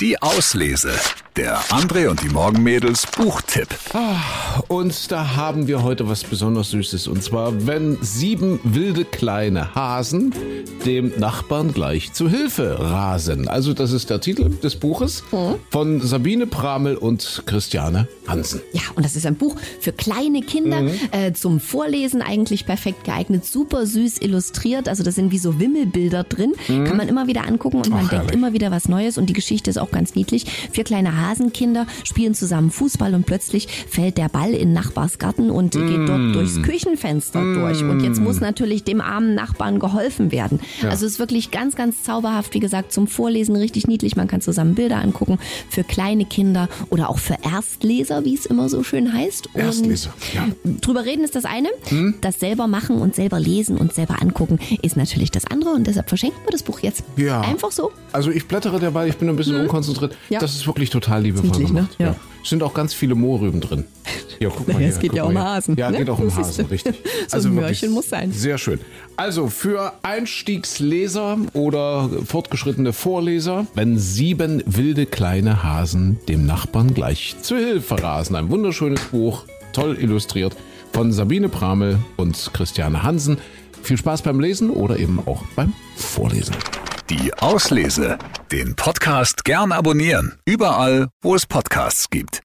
Die Auslese. Der André und die Morgenmädels Buchtipp. Und da haben wir heute was besonders Süßes. Und zwar, wenn sieben wilde kleine Hasen dem Nachbarn gleich zu Hilfe rasen. Also das ist der Titel des Buches von Sabine Pramel und Christiane Hansen. Ja, und das ist ein Buch für kleine Kinder Mhm. äh, zum Vorlesen, eigentlich perfekt geeignet, super süß illustriert. Also da sind wie so Wimmelbilder drin, kann man immer wieder angucken und man Mhm. Ach, denkt herrlich. immer wieder was Neues. Und die Geschichte ist auch ganz niedlich. Vier kleine Hasenkinder spielen zusammen Fußball und plötzlich fällt der Ball in Nachbars Garten und geht Mhm. dort durchs Küchenfenster durch. Und jetzt muss natürlich dem armen Nachbarn geholfen werden. Also es ist wirklich ganz, ganz zauberhaft, wie gesagt, zum Vorlesen richtig niedlich. Man kann zusammen Bilder angucken für kleine Kinder oder auch für Erstleser, wie es immer so schön heißt. Und Erstleser, ja. Drüber reden ist das eine. Hm? Das selber machen und selber lesen und selber angucken ist natürlich das andere. Und deshalb verschenken wir das Buch jetzt. Ja. Einfach so. Also ich blättere dabei, ich bin ein bisschen unkonzentriert. Mhm. Ja. Das ist wirklich total liebevoll Niedlich, ne? gemacht. Ja. Es sind auch ganz viele Mohrrüben drin. Ja, guck mal Naja, hier, es geht ja mal um. Hasen, Ja, ne? geht auch um Hasen, richtig. So ein wirklich Mörchen muss sein. Sehr schön. Also für Einstiegsleser oder fortgeschrittene Vorleser, wenn sieben wilde kleine Hasen dem Nachbarn gleich zu Hilfe rasen. Ein wunderschönes Buch, toll illustriert von Sabine Pramel und Christiane Hansen. Viel Spaß beim Lesen oder eben auch beim Vorlesen. Die Auslese. Den Podcast gern abonnieren. Überall, wo es Podcasts gibt.